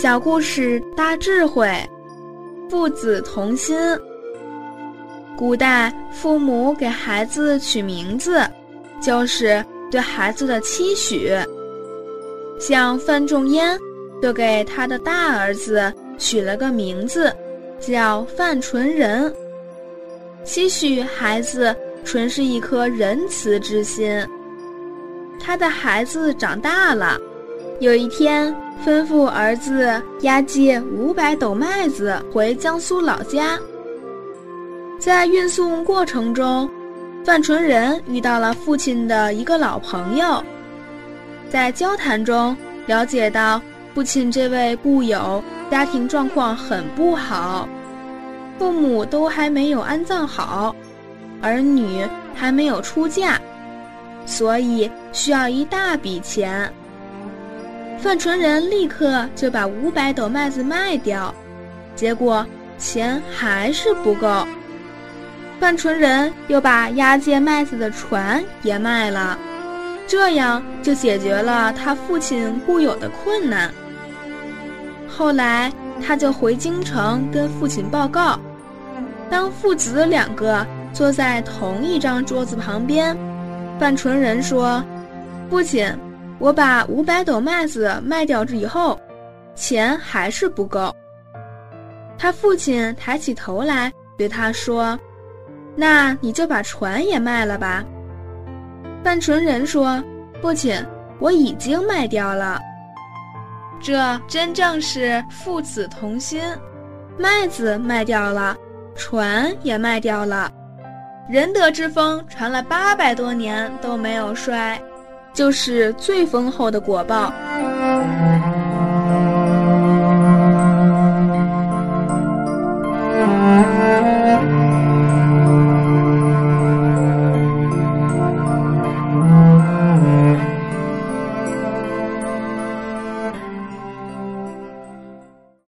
小故事大智慧，父子同心。古代父母给孩子取名字，就是对孩子的期许。像范仲淹，就给他的大儿子取了个名字，叫范纯仁，期许孩子纯是一颗仁慈之心。他的孩子长大了，有一天。吩咐儿子押解五百斗麦子回江苏老家。在运送过程中，范纯仁遇到了父亲的一个老朋友，在交谈中了解到父亲这位故友家庭状况很不好，父母都还没有安葬好，儿女还没有出嫁，所以需要一大笔钱。范纯仁立刻就把五百斗麦子卖掉，结果钱还是不够。范纯仁又把押解麦子的船也卖了，这样就解决了他父亲固有的困难。后来他就回京城跟父亲报告，当父子两个坐在同一张桌子旁边，范纯仁说：“父亲。”我把五百斗麦子卖掉之以后，钱还是不够。他父亲抬起头来对他说：“那你就把船也卖了吧。”范纯仁说：“父亲，我已经卖掉了。”这真正是父子同心，麦子卖掉了，船也卖掉了，仁德之风传了八百多年都没有衰。就是最丰厚的果报。